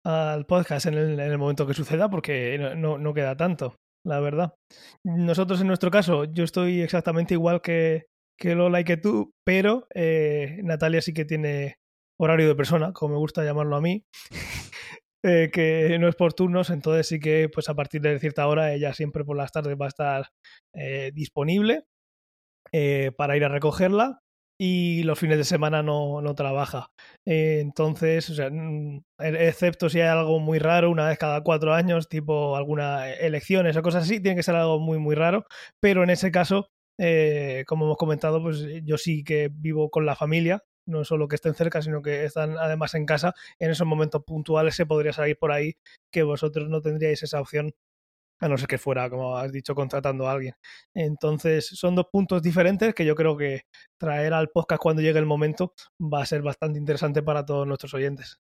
al, podcast en el, momento que suceda, porque no, queda tanto, la verdad. Nosotros, en nuestro caso, yo estoy exactamente igual que, que Lola y que tú, pero eh, Natalia sí que tiene horario de persona, como me gusta llamarlo a mí. Eh, que no es por turnos, entonces sí que pues a partir de cierta hora ella siempre por las tardes va a estar eh, disponible eh, para ir a recogerla y los fines de semana no, no trabaja. Eh, entonces, o sea, e, excepto si hay algo muy raro, una vez cada cuatro años, tipo algunas elecciones o cosas así, tiene que ser algo muy, muy raro, pero en ese caso, eh, como hemos comentado, pues yo sí que vivo con la familia, no solo que estén cerca, sino que están además en casa, en esos momentos puntuales se podría salir por ahí que vosotros no tendríais esa opción a no ser que fuera, como has dicho, contratando a alguien. Entonces, son dos puntos diferentes que yo creo que traer al podcast cuando llegue el momento va a ser bastante interesante para todos nuestros oyentes.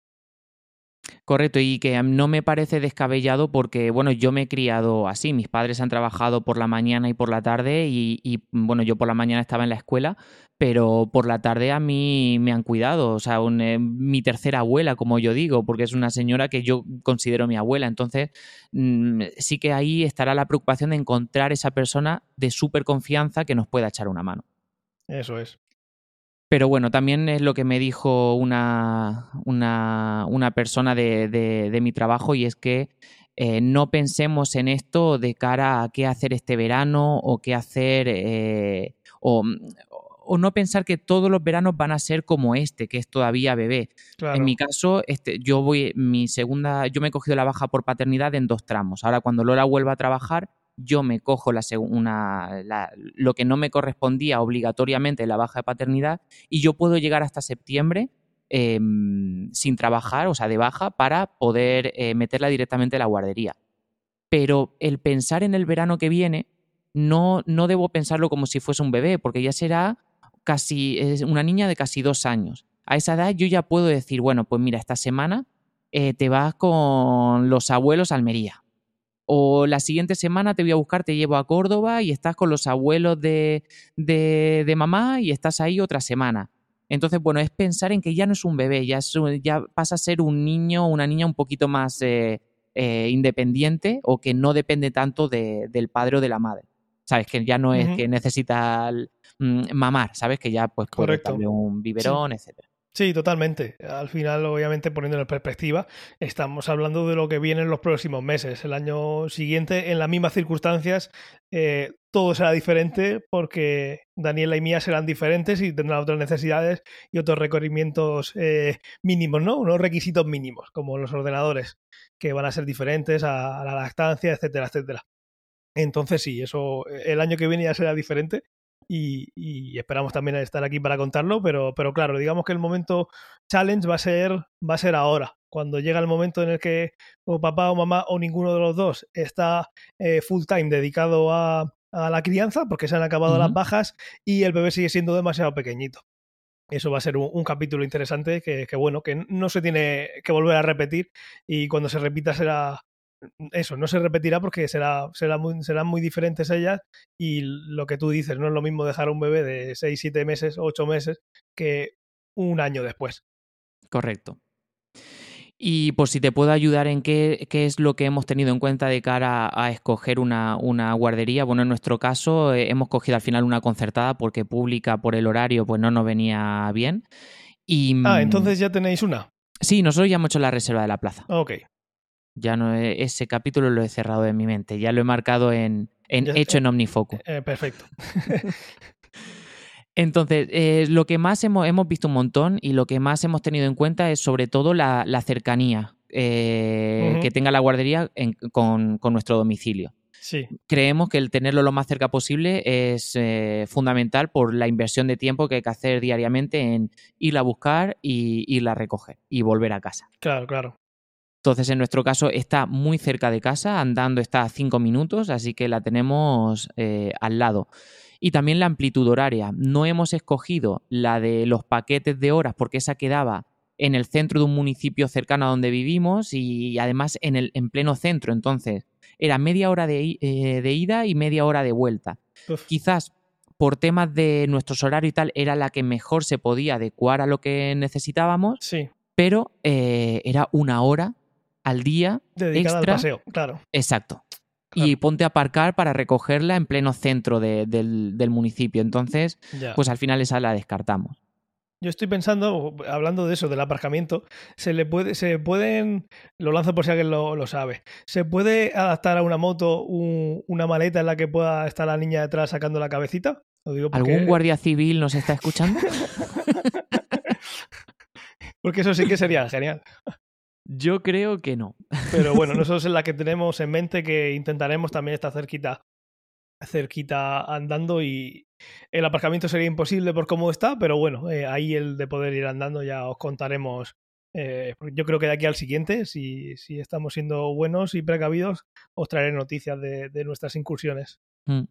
Correcto, y que no me parece descabellado porque, bueno, yo me he criado así, mis padres han trabajado por la mañana y por la tarde y, bueno, yo por la mañana estaba en la escuela, pero por la tarde a mí me han cuidado, o sea, eh, mi tercera abuela, como yo digo, porque es una señora que yo considero mi abuela, entonces mm, sí que ahí estará la preocupación de encontrar esa persona de súper confianza que nos pueda echar una mano. Eso es. Pero bueno, también es lo que me dijo una, una, persona de, mi trabajo y es que eh, no pensemos en esto de cara a qué hacer este verano o qué hacer eh, o, no pensar que todos los veranos van a ser como este, que es todavía bebé. En mi caso, este, yo voy, mi segunda, yo me he cogido la baja por paternidad en dos tramos. Ahora cuando Lola vuelva a trabajar, yo me cojo la, una, lo que no me correspondía obligatoriamente la baja de paternidad y yo puedo llegar hasta septiembre em, sin trabajar, o sea, de baja, para poder eh, meterla directamente en la guardería. Pero el pensar en el verano que viene, no, no debo pensarlo como si fuese un bebé, porque ya será casi una niña de casi dos años. A esa edad yo ya puedo decir, bueno, pues mira, esta semana eh, te vas con los abuelos a Almería o la siguiente semana te voy a buscar, te llevo a Córdoba y estás con los abuelos de, de, mamá y estás ahí otra semana. Entonces, bueno, es pensar en que ya no es un bebé, ya, ya pasa a ser un niño o una niña un poquito más eh, eh, independiente o que no depende tanto del padre o de la madre. ¿Sabes? Que ya no es que necesita mm, mamar, ¿sabes? Que ya pues puede darle un biberón, etcétera. Sí, totalmente. Al final, obviamente, poniéndolo en perspectiva, estamos hablando de lo que viene en los próximos meses. El año siguiente, en las mismas circunstancias, eh, todo será diferente porque Daniela y Mía serán diferentes y tendrán otras necesidades y otros requerimientos eh, mínimos, ¿no? Unos requisitos mínimos, como los ordenadores, que van a ser diferentes a, a la lactancia, etcétera, etcétera. Entonces, sí, eso el año que viene ya será diferente y, esperamos también estar aquí para contarlo, pero, pero claro, digamos que el momento challenge va a ser, va a ser ahora, cuando llega el momento en el que o papá o mamá o ninguno de los dos está eh, full time dedicado a, la crianza, porque se han acabado las bajas y el bebé sigue siendo demasiado pequeñito. Eso va a ser un, capítulo interesante que, que, bueno, que no se tiene que volver a repetir y cuando se repita será, eso, no se repetirá porque será, será muy, serán muy diferentes ellas y lo que tú dices, no es lo mismo dejar a un bebé de 6, 7 meses, 8 meses que un año después. Correcto. Y por si te puedo ayudar en qué, qué, es lo que hemos tenido en cuenta de cara a, escoger una, una, guardería, bueno, en nuestro caso eh, hemos cogido al final una concertada porque pública por el horario pues no nos venía bien Y, Ah, mm, entonces ya tenéis una. Sí, nosotros ya hemos hecho la reserva de la plaza. Ok. Ya no he- ese capítulo lo he cerrado de mi mente. Ya lo he marcado en, en Ya- hecho en Omnifoco. Eh, perfecto. Entonces, eh, lo que más hemos, hemos visto un montón y lo que más hemos tenido en cuenta es sobre todo la, la cercanía eh, que tenga la guardería en- con, con nuestro domicilio. Sí, Creemos que el tenerlo lo más cerca posible es eh, fundamental por la inversión de tiempo que hay que hacer diariamente en irla a buscar y irla a recoger y volver a casa. claro, claro. Entonces, en nuestro caso, está muy cerca de casa, andando está a cinco minutos, así que la tenemos eh, al lado. Y también la amplitud horaria. No hemos escogido la de los paquetes de horas porque esa quedaba en el centro de un municipio cercano a donde vivimos y además en, el, en pleno centro. Entonces, era media hora de, eh, de ida y media hora de vuelta. Uf, Quizás por temas de nuestros horarios y tal, era la que mejor se podía adecuar a lo que necesitábamos sí, pero eh, era una hora al día dedicada extra. al paseo, claro. Exacto. Claro. Y ponte a aparcar para recogerla en pleno centro de- del, del municipio. Entonces, Ya. pues al final esa la descartamos. Yo estoy pensando, hablando de eso, del aparcamiento, se le puede, se pueden, lo lanzo por si alguien lo, lo sabe, se puede adaptar a una moto un- una maleta en la que pueda estar la niña detrás sacando la cabecita. Lo digo porque, ¿Algún guardia civil nos está escuchando? porque eso sí que sería genial. Yo creo que no. Pero bueno, nosotros es la que tenemos en mente que intentaremos también estar cerquita, cerquita andando y el aparcamiento sería imposible por cómo está, pero bueno, eh, ahí el de poder ir andando ya os contaremos. eh, yo creo que de aquí al siguiente, si, si estamos siendo buenos y precavidos, os traeré noticias de, de nuestras incursiones. Mm.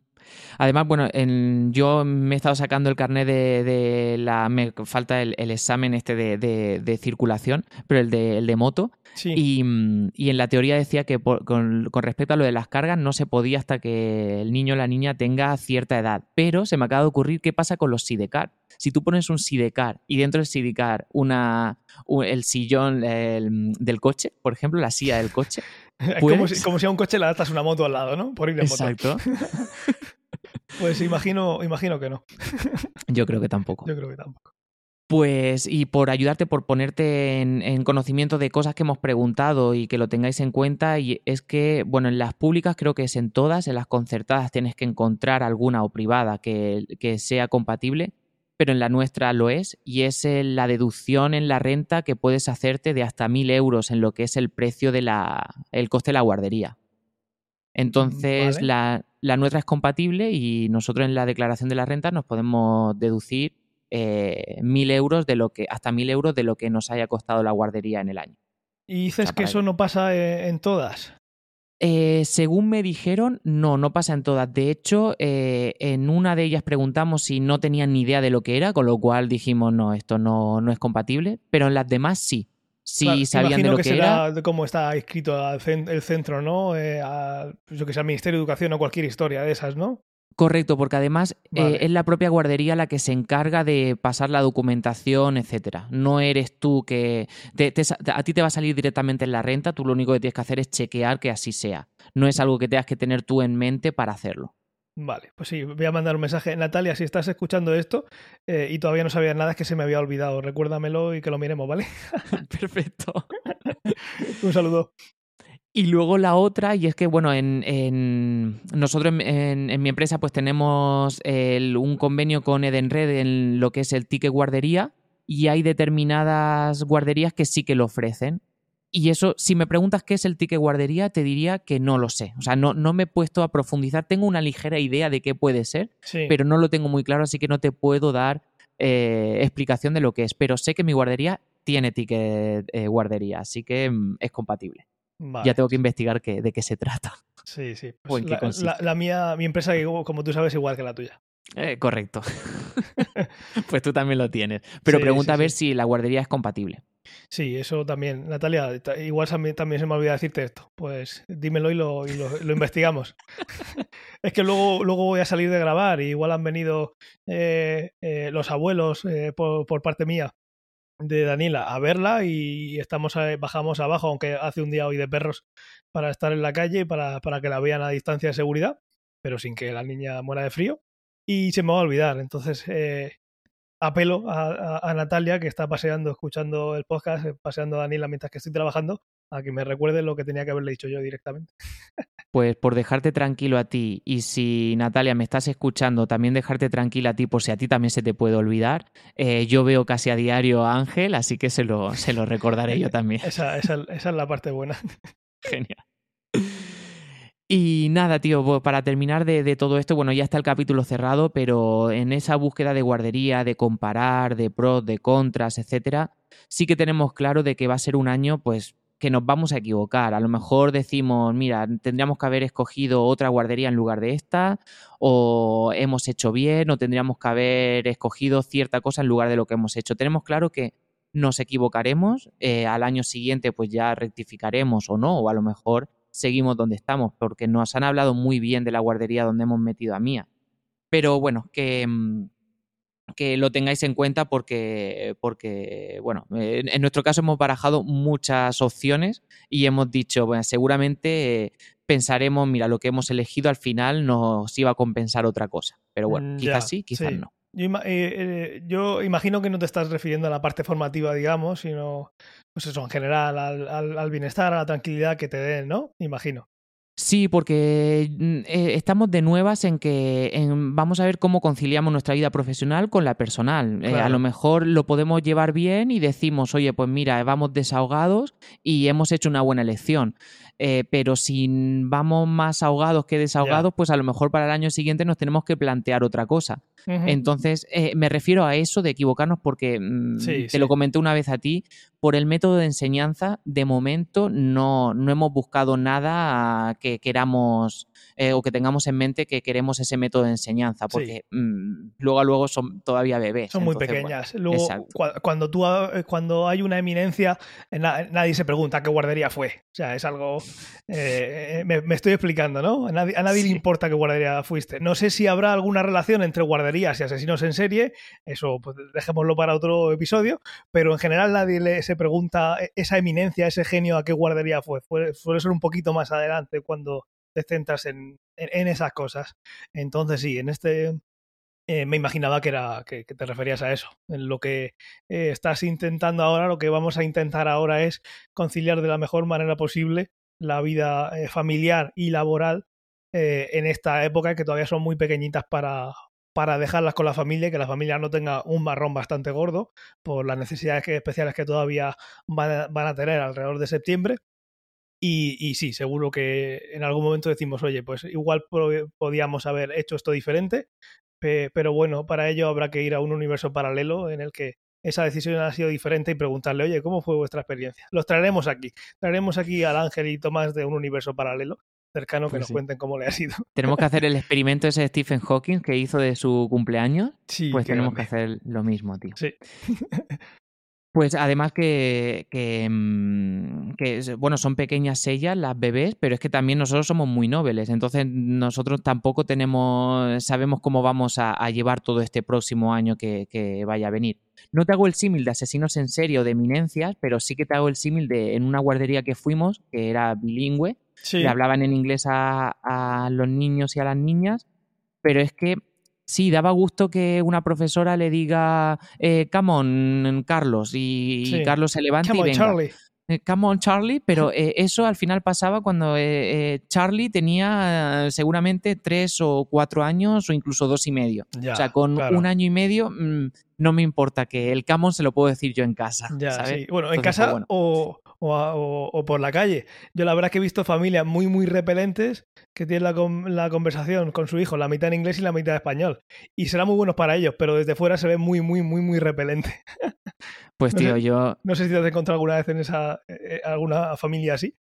Además, bueno, en- yo me he estado sacando el carnet de, de la. Me falta el, el examen este de, de- de circulación, pero el de, el de moto. Sí, Y, mm, y en la teoría decía que por- con, con respecto a lo de las cargas no se podía hasta que el niño o la niña tenga cierta edad. Pero se me acaba de ocurrir qué pasa con los sidecar. Si tú pones un sidecar y dentro del sidecar una, u- el sillón el, del coche, por ejemplo, la silla del coche. como ¿puedes? si, como si a un coche le adaptas una moto al lado, ¿no? Por ir en moto. Exacto. Pues imagino, imagino que no. Yo creo que tampoco. Yo creo que tampoco. Pues, y por ayudarte, por ponerte en, en conocimiento de cosas que hemos preguntado y que lo tengáis en cuenta, y es que, bueno, en las públicas creo que es en todas, en las concertadas tienes que encontrar alguna o privada que, que sea compatible, pero en la nuestra lo es, y es eh, la deducción en la renta que puedes hacerte de hasta mil euros en lo que es el precio de la, el coste de la guardería. Entonces, Vale. la, la nuestra es compatible y nosotros en la declaración de la renta nos podemos deducir eh, mil euros de lo que, hasta mil euros de lo que nos haya costado la guardería en el año. Y dices sea, que eso no pasa eh, en todas. Eh, según me dijeron, no, no pasa en todas. De hecho, eh, en una de ellas preguntamos si no tenían ni idea de lo que era, con lo cual dijimos, no, esto no, no es compatible, pero en las demás sí. Sí Claro, sabían de lo que, que, será era. de cómo está escrito el centro, ¿no? Eh, a- yo que sé, al Ministerio de Educación o cualquier historia de esas, ¿no? Correcto, porque además eh, es la propia guardería la que se encarga de pasar la documentación, etcétera. No eres tú que te- a ti te va a salir directamente en la renta, tú lo único que tienes que hacer es chequear que así sea. No es algo que tengas que tener tú en mente para hacerlo. Vale, pues sí, voy a mandar un mensaje. Natalia, si estás escuchando esto eh, y todavía no sabías nada, es que se me había olvidado. Recuérdamelo y que lo miremos, ¿vale? Perfecto. un saludo. Y luego la otra, y es que, bueno, en, en- nosotros en, en- en mi empresa pues tenemos el- un convenio con Edenred en lo que es el ticket guardería y hay determinadas guarderías que sí que lo ofrecen. Y eso, si me preguntas qué es el ticket guardería, te diría que no lo sé. O sea, no, no me he puesto a profundizar. Tengo una ligera idea de qué puede ser, Sí. pero no lo tengo muy claro, así que no te puedo dar eh, explicación de lo que es. Pero sé que mi guardería tiene ticket eh, guardería, así que mm, es compatible. Vale. Ya tengo que investigar qué- de qué se trata. Sí, sí. ¿O Pues en qué la, consiste? la- la mía, mi empresa, como tú sabes, es igual que la tuya. Eh, correcto. pues tú también lo tienes. Pero Sí, pregunta sí, a ver sí. si la guardería es compatible. Sí, eso también. Natalia, ta- igual también, también se me olvida decirte esto. Pues dímelo y lo, y lo, lo investigamos. es que luego, luego voy a salir de grabar y igual han venido eh, eh, los abuelos eh, por, por parte mía de Daniela a verla y estamos a- bajamos abajo, aunque hace un día hoy de perros, para estar en la calle para, para que la vean a distancia de seguridad, pero sin que la niña muera de frío. Y se me va a olvidar. Entonces, eh, apelo a, Natalia, que está paseando, escuchando el podcast, eh, paseando a Daniela mientras que estoy trabajando, a que me recuerde lo que tenía que haberle dicho yo directamente. Pues por dejarte tranquilo a ti, y si Natalia me estás escuchando, también dejarte tranquila a ti, por si a ti también se te puede olvidar. Eh, yo veo casi a diario a Ángel, así que se lo, se lo recordaré yo también. esa, esa, esa es la parte buena. Genial. Y nada, tío, para terminar de, todo esto, bueno, ya está el capítulo cerrado, pero en esa búsqueda de guardería, de comparar, de pros, de contras, etcétera, sí que tenemos claro de que va a ser un año, pues, que nos vamos a equivocar. A lo mejor decimos, mira, tendríamos que haber escogido otra guardería en lugar de esta, o hemos hecho bien, o tendríamos que haber escogido cierta cosa en lugar de lo que hemos hecho. Tenemos claro que nos equivocaremos, eh, al año siguiente pues ya rectificaremos o no, o a lo mejor seguimos donde estamos, porque nos han hablado muy bien de la guardería donde hemos metido a Mía. Pero bueno, que, mm, que lo tengáis en cuenta porque, porque bueno, en nuestro caso hemos barajado muchas opciones y hemos dicho, bueno, seguramente pensaremos, mira, lo que hemos elegido al final nos iba a compensar otra cosa. Pero bueno, mm, quizás sí, quizás no. Yo, eh, eh, yo, imagino que no te estás refiriendo a la parte formativa, digamos, sino, pues eso, en general, al, al, bienestar, a la tranquilidad que te den, ¿no? Imagino. Sí, porque mm, eh, estamos de nuevas en que vamos a ver cómo conciliamos nuestra vida profesional con la personal. a lo mejor lo podemos llevar bien y decimos, oye, pues mira, vamos desahogados y hemos hecho una buena elección. Eh, pero si vamos más ahogados que desahogados, pues a lo mejor para el año siguiente nos tenemos que plantear otra cosa. Entonces, eh, me refiero a eso de equivocarnos porque mm, te lo comenté una vez a ti, por el método de enseñanza, de momento no, no hemos buscado nada que queramos eh, o que tengamos en mente que queremos ese método de enseñanza, porque mm, luego a luego son todavía bebés. Son muy pequeñas. luego, cuando, tú, eh, cuando hay una eminencia, eh, nadie se pregunta qué guardería fue. O sea, es algo... me, estoy explicando, ¿no? A nadie, le importa qué guardería fuiste. No sé si habrá alguna relación entre guarderías y asesinos en serie, eso pues, dejémoslo para otro episodio, pero en general nadie le, se pregunta esa eminencia, ese genio a qué guardería fue. Suele ser un poquito más adelante cuando te centras en, esas cosas. Entonces sí, en este eh, me imaginaba que era que, te referías a eso. En lo que eh, estás intentando ahora, lo que vamos a intentar ahora es conciliar de la mejor manera posible la vida eh, familiar y laboral en esta época que todavía son muy pequeñitas para, para dejarlas con la familia y que la familia no tenga un marrón bastante gordo por las necesidades especiales que todavía van a tener alrededor de septiembre. Y, sí, seguro que en algún momento decimos, oye, pues igual podíamos haber hecho esto diferente, pero bueno, para ello habrá que ir a un universo paralelo en el que esa decisión ha sido diferente y preguntarle, oye, ¿cómo fue vuestra experiencia? Los traeremos aquí. Traeremos aquí al Ángel y Tomás de un universo paralelo cercano que pues nos cuenten cómo le ha sido. Tenemos que hacer el experimento ese de Stephen Hawking que hizo de su cumpleaños. Sí, pues tenemos que hacer lo mismo, tío. Sí. Pues además que, mm, que, bueno, son pequeñas ellas, las bebés, pero es que también nosotros somos muy nobles, entonces nosotros tampoco tenemos, sabemos cómo vamos a, llevar todo este próximo año que, vaya a venir. No te hago el símil de asesinos en serie o de eminencias, pero sí que te hago el símil de en una guardería que fuimos, que era bilingüe, le hablaban en inglés a, a los niños y a las niñas, pero es que Sí, daba gusto que una profesora le diga, eh, come on, Carlos, y, Carlos se levanta y venga. Charlie. Eh, come on, Charlie, pero eh, eso al final pasaba cuando eh, Charlie tenía seguramente tres o cuatro años o incluso dos y medio. o sea, con un año y medio mm, no me importa que el camón se lo puedo decir yo en casa. Bueno, en casa pues O, o, por la calle. Yo la verdad que he visto familias muy, muy repelentes que tienen la, la, conversación con su hijo, la mitad en inglés y la mitad en español. Y será muy buenos para ellos, pero desde fuera se ve muy, muy, muy, muy repelente. Pues tío, yo... No sé si te has encontrado alguna vez en esa eh, eh, alguna familia así.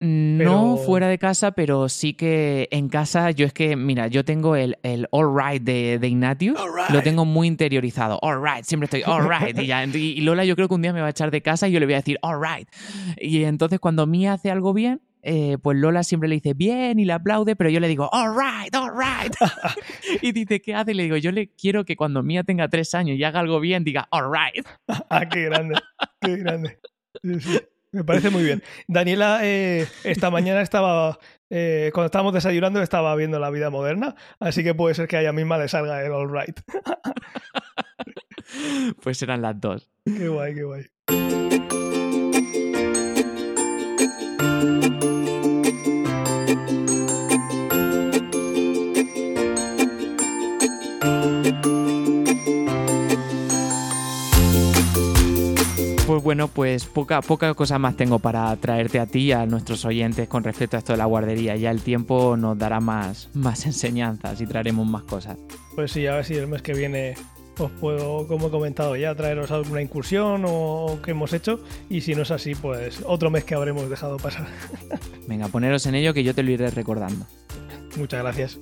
No fuera de casa, pero sí que en casa yo es que, mira, yo tengo el, el all right de, de Ignatius, lo tengo muy interiorizado. All right, siempre estoy all right. Y, Lola yo creo que un día me va a echar de casa y yo le voy a decir all right. Y entonces cuando Mía hace algo bien, eh, pues Lola siempre le dice bien y le aplaude, pero yo le digo all right, all right. y dice, ¿qué hace? Y le digo, yo le quiero que cuando Mía tenga tres años y haga algo bien, diga all right. ah, qué grande, qué grande. Me parece muy bien. Daniela eh, esta mañana estaba, eh, cuando estábamos desayunando, estaba viendo la vida moderna, así que puede ser que a ella misma le salga el all right. Pues eran las dos. Qué guay, qué guay. Pues bueno, pues poca, poca cosa más tengo para traerte a ti y a nuestros oyentes con respecto a esto de la guardería. Ya el tiempo nos dará más, más enseñanzas y traeremos más cosas. Pues sí, a ver si el mes que viene os puedo, como he comentado ya, traeros alguna incursión o que hemos hecho. Y si no es así, pues otro mes que habremos dejado pasar. Venga, poneros en ello que yo te lo iré recordando. Muchas gracias.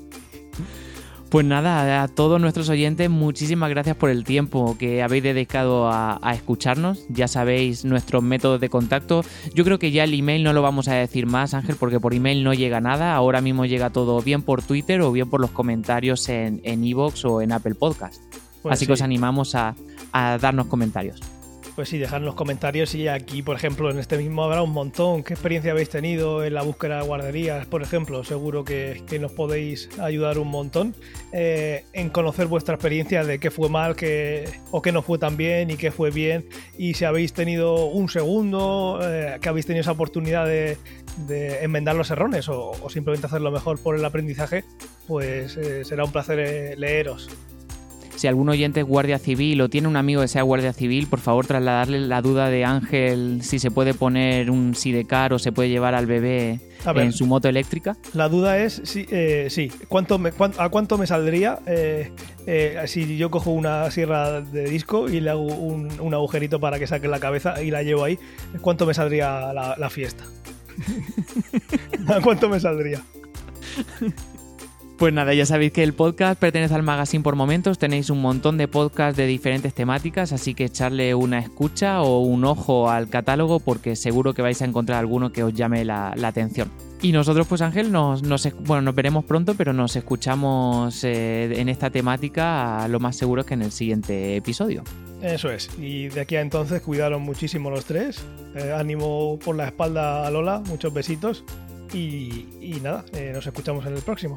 Pues nada, a todos nuestros oyentes, muchísimas gracias por el tiempo que habéis dedicado a, a, escucharnos. Ya sabéis nuestros métodos de contacto. Yo creo que ya el email no lo vamos a decir más, Ángel, porque por email no llega nada. Ahora mismo llega todo bien por Twitter o bien por los comentarios en Evox en o en Apple Podcast. Pues Así sí. que os animamos a, a darnos comentarios pues sí, los comentarios y aquí, por ejemplo, en este mismo habrá un montón. ¿Qué experiencia habéis tenido en la búsqueda de guarderías, por ejemplo? Seguro que, que nos podéis ayudar un montón eh, en conocer vuestra experiencia de qué fue mal qué, o qué no fue tan bien y qué fue bien. Y si habéis tenido un segundo, eh, que habéis tenido esa oportunidad de, enmendar los errores o, simplemente hacerlo mejor por el aprendizaje, pues eh, será un placer leeros. Si algún oyente es guardia civil o tiene un amigo que sea guardia civil, por favor trasladarle la duda de Ángel si se puede poner un sidecar o se puede llevar al bebé ver, en su moto eléctrica. La duda es, sí, eh, sí. ¿Cuánto me, cuánto, ¿a cuánto me saldría eh, eh, si yo cojo una sierra de disco y le hago un, un, agujerito para que saque la cabeza y la llevo ahí? ¿Cuánto me saldría la, la fiesta? ¿A cuánto me saldría? Pues nada, ya sabéis que el podcast pertenece al Magazine por Momentos. Tenéis un montón de podcasts de diferentes temáticas, así que echarle una escucha o un ojo al catálogo porque seguro que vais a encontrar alguno que os llame la, atención. Y nosotros, pues Ángel, nos, bueno, nos veremos pronto, pero nos escuchamos eh, en esta temática lo más seguro es que en el siguiente episodio. Eso es. Y de aquí a entonces cuidaron muchísimo los tres. Eh, ánimo por la espalda a Lola, muchos besitos. Y, y nada, eh, nos escuchamos en el próximo.